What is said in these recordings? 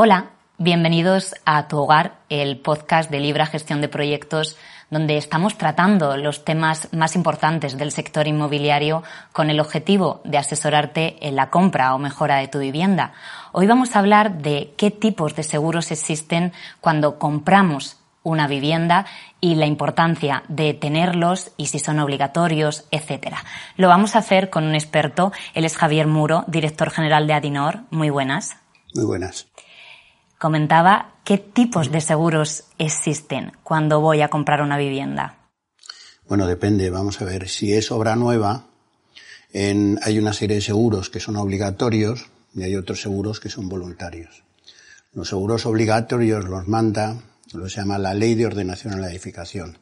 Hola, bienvenidos a Tu Hogar, el podcast de Libra Gestión de Proyectos, donde estamos tratando los temas más importantes del sector inmobiliario con el objetivo de asesorarte en la compra o mejora de tu vivienda. Hoy vamos a hablar de qué tipos de seguros existen cuando compramos una vivienda y la importancia de tenerlos y si son obligatorios, etcétera. Lo vamos a hacer con un experto, él es Javier Muro, director general de Adinor. Muy buenas. Muy buenas comentaba qué tipos de seguros existen cuando voy a comprar una vivienda. Bueno, depende. Vamos a ver. Si es obra nueva, hay una serie de seguros que son obligatorios y hay otros seguros que son voluntarios. Los seguros obligatorios los manda lo se llama la Ley de Ordenación a la Edificación,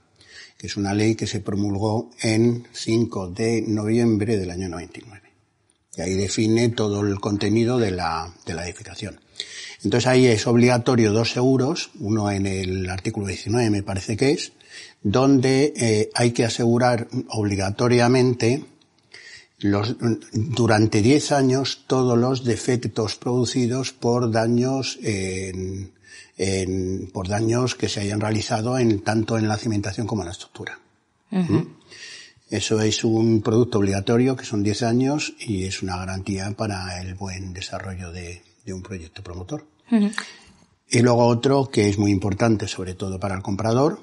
que es una ley que se promulgó en 5 de noviembre del año 99. Y ahí define todo el contenido de la, de la edificación. Entonces ahí es obligatorio dos seguros, uno en el artículo 19 me parece que es, donde eh, hay que asegurar obligatoriamente los, durante 10 años todos los defectos producidos por daños en, en, por daños que se hayan realizado en tanto en la cimentación como en la estructura. ¿Mm? Eso es un producto obligatorio que son 10 años y es una garantía para el buen desarrollo de, de un proyecto promotor. Y luego otro que es muy importante, sobre todo para el comprador,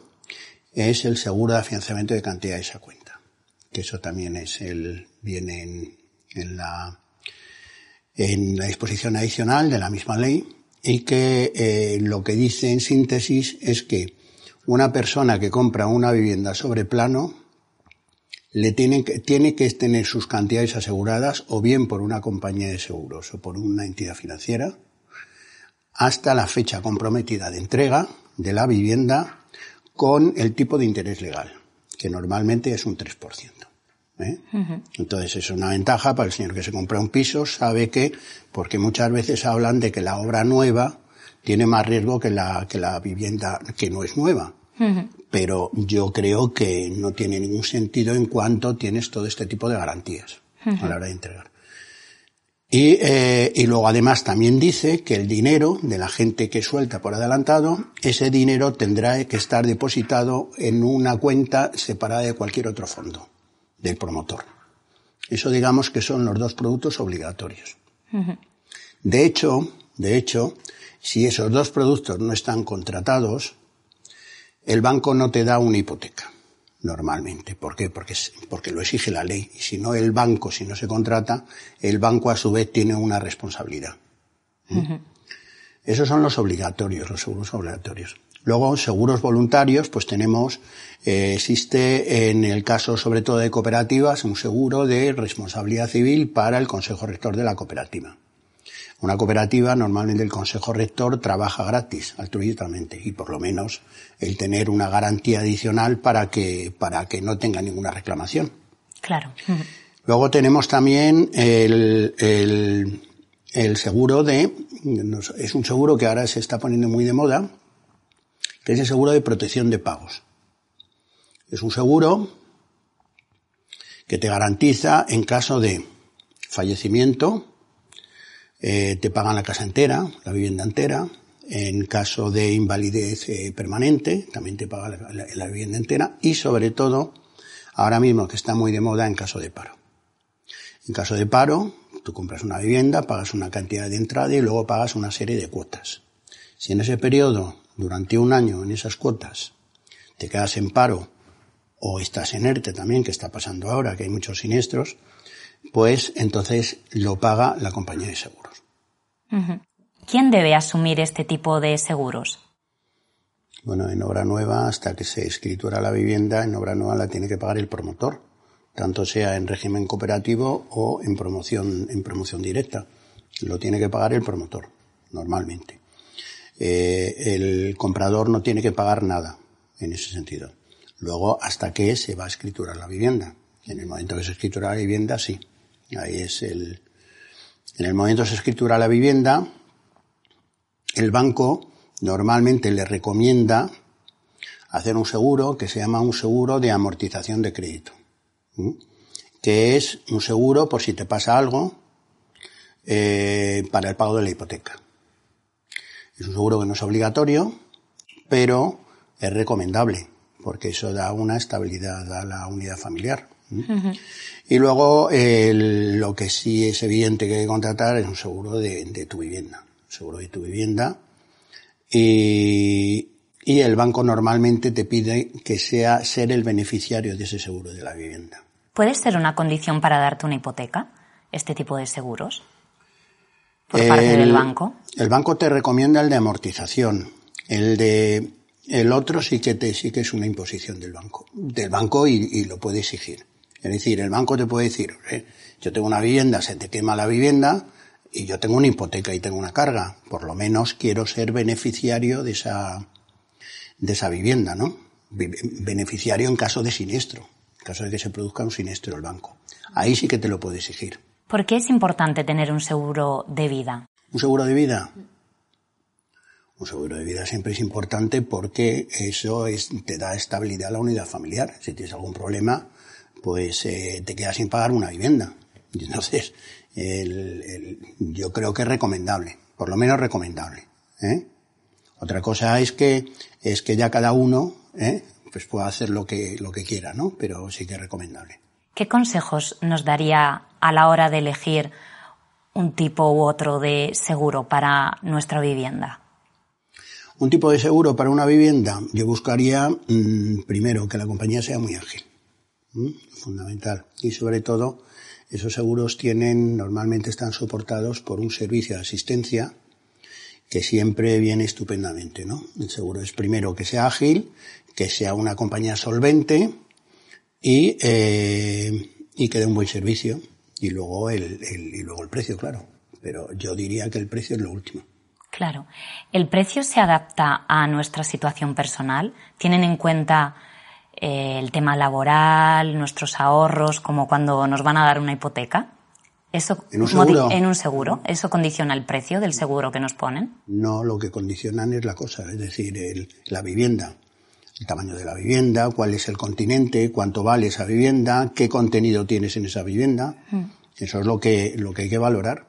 es el seguro de afianzamiento de cantidad de esa cuenta. Que eso también es el, viene en, en la, en la disposición adicional de la misma ley y que eh, lo que dice en síntesis es que una persona que compra una vivienda sobre plano le tiene que, tiene que tener sus cantidades aseguradas o bien por una compañía de seguros o por una entidad financiera hasta la fecha comprometida de entrega de la vivienda con el tipo de interés legal, que normalmente es un 3%. ¿eh? Entonces es una ventaja para el señor que se compra un piso, sabe que, porque muchas veces hablan de que la obra nueva tiene más riesgo que la, que la vivienda que no es nueva pero yo creo que no tiene ningún sentido en cuanto tienes todo este tipo de garantías a la hora de entregar. Y, eh, y luego además también dice que el dinero de la gente que suelta por adelantado, ese dinero tendrá que estar depositado en una cuenta separada de cualquier otro fondo del promotor. Eso digamos que son los dos productos obligatorios. De hecho, de hecho, si esos dos productos no están contratados, el banco no te da una hipoteca, normalmente. ¿Por qué? Porque, porque lo exige la ley. Y si no el banco, si no se contrata, el banco a su vez tiene una responsabilidad. ¿Mm? Esos son los obligatorios, los seguros obligatorios. Luego, seguros voluntarios, pues tenemos, eh, existe en el caso sobre todo de cooperativas un seguro de responsabilidad civil para el Consejo Rector de la cooperativa. Una cooperativa, normalmente el consejo rector trabaja gratis, altruistamente, y por lo menos el tener una garantía adicional para que, para que no tenga ninguna reclamación. Claro. Luego tenemos también el, el, el seguro de, es un seguro que ahora se está poniendo muy de moda, que es el seguro de protección de pagos. Es un seguro que te garantiza en caso de fallecimiento, eh, te pagan la casa entera, la vivienda entera. En caso de invalidez eh, permanente, también te paga la, vivienda entera. Y sobre todo, ahora mismo que está muy de moda, en caso de paro. En caso de paro, tú compras una vivienda, pagas una cantidad de entrada y luego pagas una serie de cuotas. Si en ese periodo, durante un año, en esas cuotas, te quedas en paro o estás en ERTE también, que está pasando ahora, que hay muchos siniestros, pues entonces lo paga la compañía de seguros. ¿Quién debe asumir este tipo de seguros? Bueno, en obra nueva, hasta que se escritura la vivienda, en obra nueva la tiene que pagar el promotor, tanto sea en régimen cooperativo o en promoción, en promoción directa. Lo tiene que pagar el promotor, normalmente. Eh, el comprador no tiene que pagar nada en ese sentido. Luego, hasta que se va a escriturar la vivienda. En el momento que se escritura la vivienda, sí. Ahí es el, en el momento que se escritura la vivienda, el banco normalmente le recomienda hacer un seguro que se llama un seguro de amortización de crédito, que es un seguro por si te pasa algo eh, para el pago de la hipoteca. Es un seguro que no es obligatorio, pero es recomendable, porque eso da una estabilidad a la unidad familiar. Y luego lo que sí es evidente que hay que contratar es un seguro de, tu vivienda, seguro de tu vivienda. Y, y el banco normalmente te pide que sea ser el beneficiario de ese seguro de la vivienda. ¿Puede ser una condición para darte una hipoteca, este tipo de seguros? Por parte del banco. El banco te recomienda el de amortización. El de el otro sí que te sí que es una imposición del banco, del banco y lo puede exigir. Es decir, el banco te puede decir, eh, yo tengo una vivienda, se te quema la vivienda y yo tengo una hipoteca y tengo una carga. Por lo menos quiero ser beneficiario de esa, de esa vivienda, ¿no? Beneficiario en caso de siniestro, en caso de que se produzca un siniestro el banco. Ahí sí que te lo puede exigir. ¿Por qué es importante tener un seguro de vida? ¿Un seguro de vida? Un seguro de vida siempre es importante porque eso es, te da estabilidad a la unidad familiar. Si tienes algún problema, pues eh, te quedas sin pagar una vivienda. Entonces, yo creo que es recomendable, por lo menos recomendable. ¿eh? Otra cosa es que es que ya cada uno ¿eh? pues pueda hacer lo que lo que quiera, ¿no? Pero sí que es recomendable. ¿Qué consejos nos daría a la hora de elegir un tipo u otro de seguro para nuestra vivienda? Un tipo de seguro para una vivienda, yo buscaría mm, primero que la compañía sea muy ágil fundamental. Y sobre todo, esos seguros tienen, normalmente están soportados por un servicio de asistencia que siempre viene estupendamente, ¿no? El seguro es primero que sea ágil, que sea una compañía solvente y, eh, y que dé un buen servicio. Y luego el, el, y luego el precio, claro. Pero yo diría que el precio es lo último. Claro. ¿El precio se adapta a nuestra situación personal? ¿Tienen en cuenta eh, el tema laboral, nuestros ahorros, como cuando nos van a dar una hipoteca? ¿Eso ¿En un, seguro? en un seguro? ¿Eso condiciona el precio del seguro que nos ponen? No, lo que condicionan es la cosa, es decir, el, la vivienda. El tamaño de la vivienda, cuál es el continente, cuánto vale esa vivienda, qué contenido tienes en esa vivienda. Mm. Eso es lo que, lo que hay que valorar.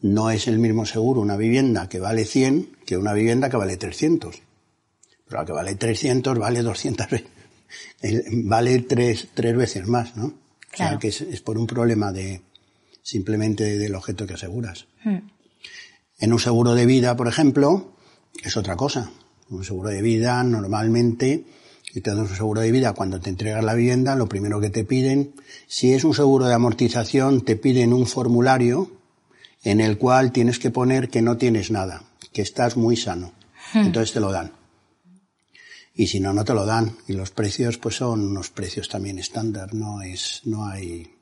No es el mismo seguro una vivienda que vale 100 que una vivienda que vale 300. Pero la que vale 300 vale 200 veces vale tres, tres veces más, ¿no? O sea, que es, por un problema de simplemente del objeto que aseguras. Hmm. En un seguro de vida, por ejemplo, es otra cosa. Un seguro de vida normalmente, si te das un seguro de vida cuando te entregas la vivienda, lo primero que te piden, si es un seguro de amortización, te piden un formulario en el cual tienes que poner que no tienes nada, que estás muy sano. Hmm. Entonces te lo dan y si no, no te lo dan. Y los precios, pues son unos precios también estándar, no es, no hay,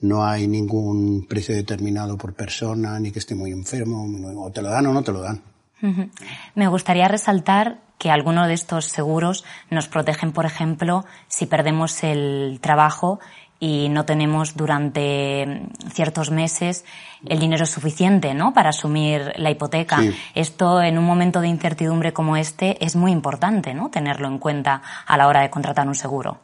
no hay ningún precio determinado por persona, ni que esté muy enfermo, o te lo dan o no te lo dan. Me gustaría resaltar que algunos de estos seguros nos protegen, por ejemplo, si perdemos el trabajo y no tenemos durante ciertos meses el dinero suficiente ¿no? para asumir la hipoteca. Esto en un momento de incertidumbre como este es muy importante ¿no? tenerlo en cuenta a la hora de contratar un seguro.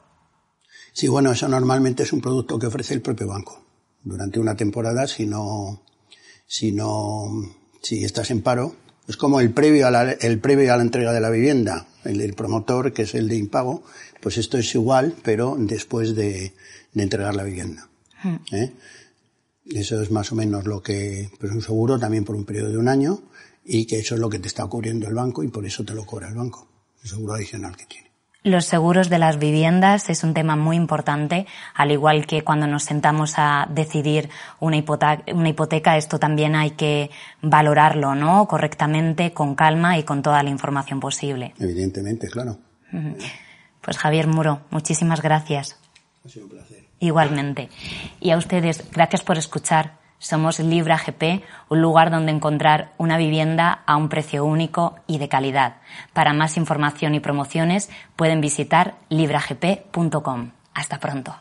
Sí, bueno, eso normalmente es un producto que ofrece el propio banco. Durante una temporada, si no, si no, si estás en paro, es como el previo a la, el previo a la entrega de la vivienda, el del promotor, que es el de impago, pues esto es igual, pero después de, de entregar la vivienda. ¿eh? Eso es más o menos lo que, pero es un seguro también por un periodo de un año y que eso es lo que te está cubriendo el banco y por eso te lo cobra el banco, el seguro adicional que tiene. Los seguros de las viviendas es un tema muy importante, al igual que cuando nos sentamos a decidir una hipoteca, una hipoteca esto también hay que valorarlo, ¿no? Correctamente, con calma y con toda la información posible. Evidentemente, claro. Pues Javier Muro, muchísimas gracias. Ha sido un placer. Igualmente. Y a ustedes, gracias por escuchar. Somos Libra GP, un lugar donde encontrar una vivienda a un precio único y de calidad. Para más información y promociones pueden visitar libragp.com. Hasta pronto.